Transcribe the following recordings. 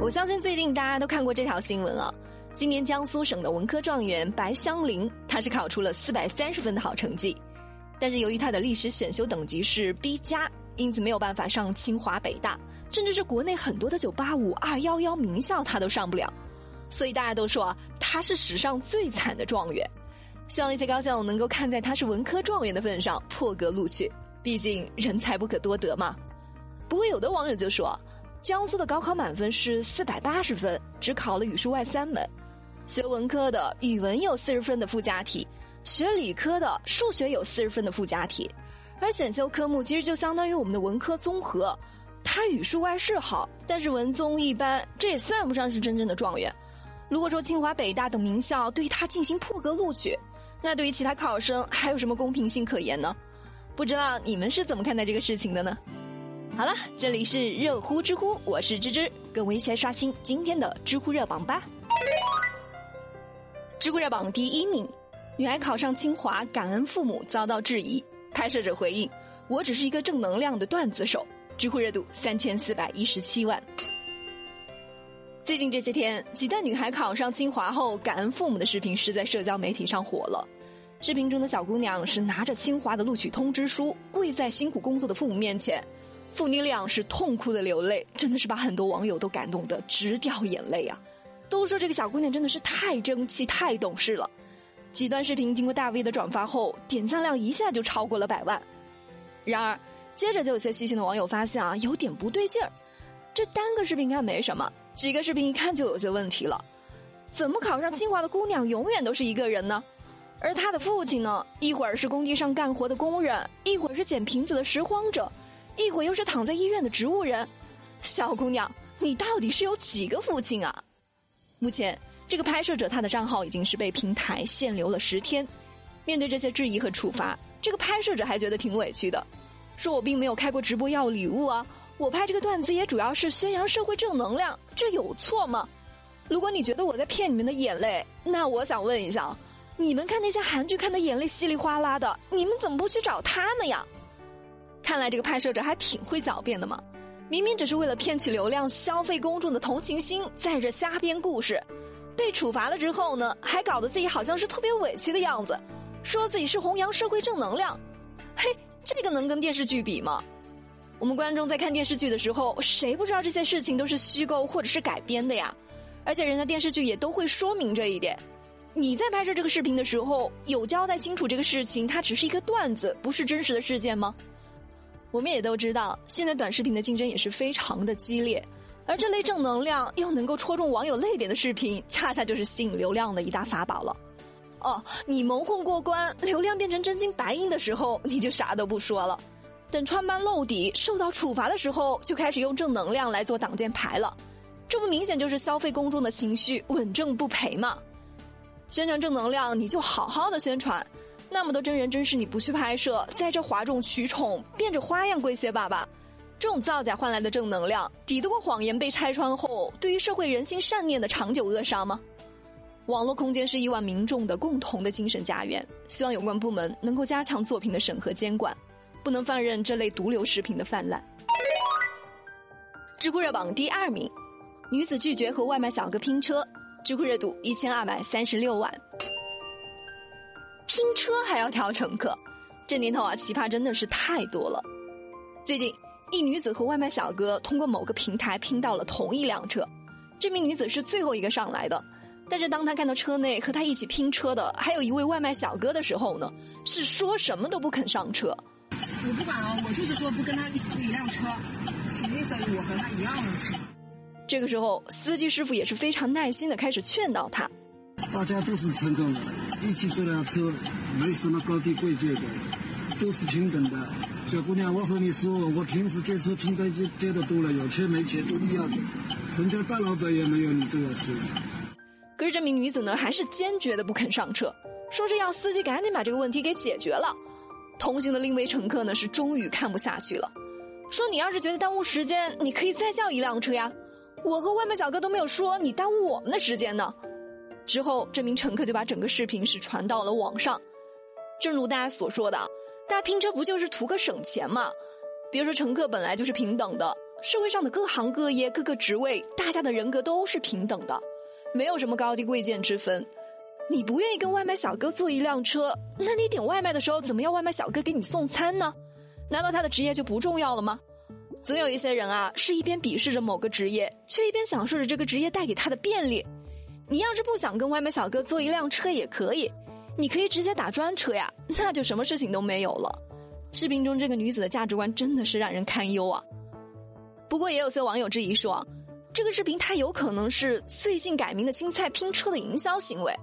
我相信最近大家都看过这条新闻啊。今年江苏省的文科状元白香菱，她是考出了四百三十分的好成绩，但是由于她的历史选修等级是 B 加，因此没有办法上清华北大，甚至是国内很多的九八五、二幺幺名校她都上不了，所以大家都说啊，她是史上最惨的状元。希望一些高校能够看在她是文科状元的份上破格录取，毕竟人才不可多得嘛。不过有的网友就说，江苏的高考满分是四百八十分，只考了语数外三门。学文科的语文有四十分的附加题，学理科的数学有四十分的附加题，而选修科目其实就相当于我们的文科综合。他语数外是好，但是文综一般，这也算不上是真正的状元。如果说清华、北大等名校对他进行破格录取，那对于其他考生还有什么公平性可言呢？不知道你们是怎么看待这个事情的呢？好了，这里是热乎知乎，我是芝芝，跟我一起来刷新今天的知乎热榜吧。知乎热榜第一名，女孩考上清华，感恩父母遭到质疑。拍摄者回应：“我只是一个正能量的段子手。”知乎热度三千四百一十七万。最近这些天，几段女孩考上清华后感恩父母的视频是在社交媒体上火了。视频中的小姑娘是拿着清华的录取通知书，跪在辛苦工作的父母面前，父女俩是痛哭的流泪，真的是把很多网友都感动得直掉眼泪啊。都说这个小姑娘真的是太争气、太懂事了。几段视频经过大 V 的转发后，点赞量一下就超过了百万。然而，接着就有些细心的网友发现啊，有点不对劲儿。这单个视频看没什么，几个视频一看就有些问题了。怎么考上清华的姑娘永远都是一个人呢？而她的父亲呢，一会儿是工地上干活的工人，一会儿是捡瓶子的拾荒者，一会又是躺在医院的植物人。小姑娘，你到底是有几个父亲啊？目前，这个拍摄者他的账号已经是被平台限流了十天。面对这些质疑和处罚，这个拍摄者还觉得挺委屈的，说我并没有开过直播要礼物啊，我拍这个段子也主要是宣扬社会正能量，这有错吗？如果你觉得我在骗你们的眼泪，那我想问一下，你们看那些韩剧看的眼泪稀里哗啦的，你们怎么不去找他们呀？看来这个拍摄者还挺会狡辩的嘛。明明只是为了骗取流量、消费公众的同情心，在这瞎编故事，被处罚了之后呢，还搞得自己好像是特别委屈的样子，说自己是弘扬社会正能量。嘿，这个能跟电视剧比吗？我们观众在看电视剧的时候，谁不知道这些事情都是虚构或者是改编的呀？而且人家电视剧也都会说明这一点。你在拍摄这个视频的时候，有交代清楚这个事情，它只是一个段子，不是真实的事件吗？我们也都知道，现在短视频的竞争也是非常的激烈，而这类正能量又能够戳中网友泪点的视频，恰恰就是吸引流量的一大法宝了。哦，你蒙混过关，流量变成真金白银的时候，你就啥都不说了；等穿帮露底，受到处罚的时候，就开始用正能量来做挡箭牌了。这不明显就是消费公众的情绪，稳挣不赔吗？宣传正能量，你就好好的宣传。那么多真人真事你不去拍摄，在这哗众取宠、变着花样跪谢爸爸，这种造假换来的正能量，抵得过谎言被拆穿后对于社会人心善念的长久扼杀吗？网络空间是亿万民众的共同的精神家园，希望有关部门能够加强作品的审核监管，不能放任这类毒瘤视频的泛滥。知乎热榜第二名，女子拒绝和外卖小哥拼车，知乎热度一千二百三十六万。拼车还要挑乘客，这年头啊，奇葩真的是太多了。最近，一女子和外卖小哥通过某个平台拼到了同一辆车，这名女子是最后一个上来的。但是当她看到车内和她一起拼车的还有一位外卖小哥的时候呢，是说什么都不肯上车。我不管啊，我就是说不跟他一起坐一辆车，什么意思？我和他一样的车。这个时候，司机师傅也是非常耐心的开始劝导他。大家都是乘客，一起坐辆车，没什么高低贵贱的，都是平等的。小姑娘，我和你说，我平时接车拼单接接的多了，有钱没钱都一样的，人家大老板也没有你这样车。可是这名女子呢，还是坚决的不肯上车，说是要司机赶紧把这个问题给解决了。同行的另一位乘客呢，是终于看不下去了，说你要是觉得耽误时间，你可以再叫一辆车呀。我和外卖小哥都没有说你耽误我们的时间呢。之后，这名乘客就把整个视频是传到了网上。正如大家所说的，大家拼车不就是图个省钱吗？别说乘客本来就是平等的，社会上的各行各业、各个职位，大家的人格都是平等的，没有什么高低贵贱之分。你不愿意跟外卖小哥坐一辆车，那你点外卖的时候怎么要外卖小哥给你送餐呢？难道他的职业就不重要了吗？总有一些人啊，是一边鄙视着某个职业，却一边享受着这个职业带给他的便利。你要是不想跟外卖小哥坐一辆车也可以，你可以直接打专车呀，那就什么事情都没有了。视频中这个女子的价值观真的是让人堪忧啊。不过也有些网友质疑说，这个视频它有可能是最近改名的青菜拼车的营销行为。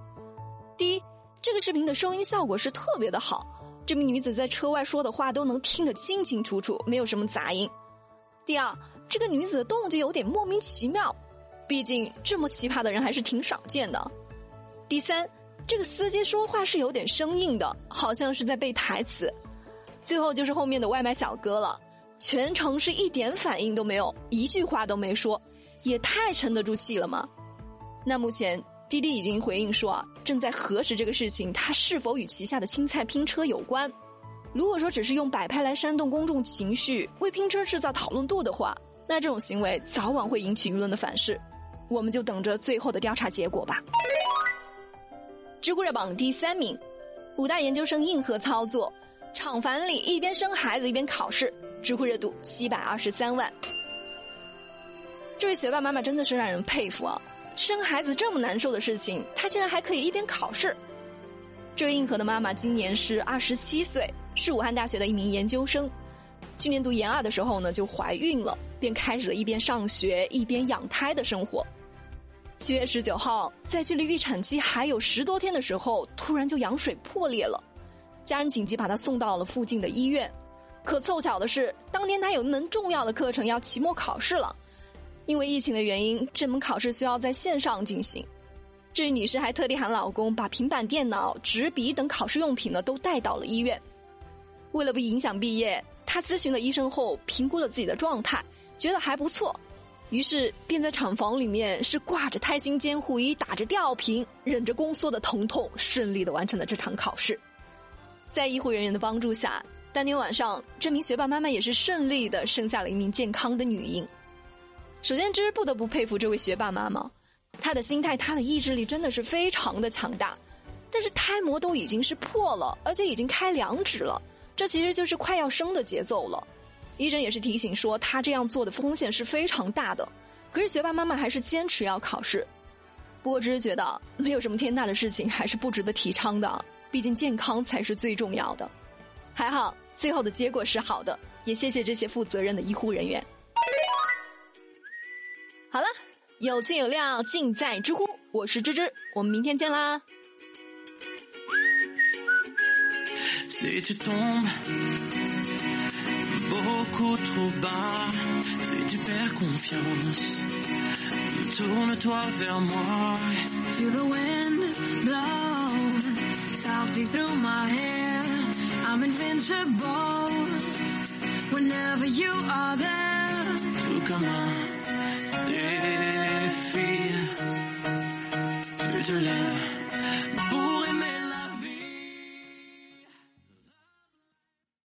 第一，这个视频的收音效果是特别的好，这名女子在车外说的话都能听得清清楚楚，没有什么杂音。第二，这个女子的动机有点莫名其妙，毕竟这么奇葩的人还是挺少见的。第三，这个司机说话是有点生硬的，好像是在背台词。最后就是后面的外卖小哥了，全程是一点反应都没有，一句话都没说，也太沉得住气了吗？那目前。滴滴已经回应说啊，正在核实这个事情，它是否与旗下的青菜拼车有关。如果说只是用摆拍来煽动公众情绪，为拼车制造讨论度的话，那这种行为早晚会引起舆论的反噬。我们就等着最后的调查结果吧。知乎热榜第三名，五大研究生硬核操作，厂房里一边生孩子一边考试，知乎热度七百二十三万。这位学霸妈妈真的是让人佩服啊！生孩子这么难受的事情，她竟然还可以一边考试。这位硬核的妈妈今年是二十七岁，是武汉大学的一名研究生。去年读研二的时候呢，就怀孕了，便开始了一边上学一边养胎的生活。七月十九号，在距离预产期还有十多天的时候，突然就羊水破裂了，家人紧急把她送到了附近的医院。可凑巧的是，当天她有一门重要的课程要期末考试了。因为疫情的原因，这门考试需要在线上进行。这位女士还特地喊老公把平板电脑、纸笔等考试用品呢都带到了医院。为了不影响毕业，他咨询了医生后评估了自己的状态，觉得还不错，于是便在厂房里面是挂着胎心监护仪、打着吊瓶、忍着宫缩的疼痛，顺利的完成了这场考试。在医护人员的帮助下，当天晚上，这名学霸妈妈也是顺利的生下了一名健康的女婴。首先，之不得不佩服这位学霸妈妈，她的心态、她的意志力真的是非常的强大。但是胎膜都已经是破了，而且已经开两指了，这其实就是快要生的节奏了。医生也是提醒说，他这样做的风险是非常大的。可是学霸妈妈还是坚持要考试。不过，只是觉得没有什么天大的事情，还是不值得提倡的。毕竟健康才是最重要的。还好，最后的结果是好的，也谢谢这些负责任的医护人员。好了，有趣有料尽在知乎，我是芝芝，我们明天见啦。Si tu tombes beaucoup trop bas, si tu perds confiance, tourne-toi vers moi. Feel the wind blow softly through my hair. I'm invincible whenever you are there. Tout comme un défi. Tu te lèves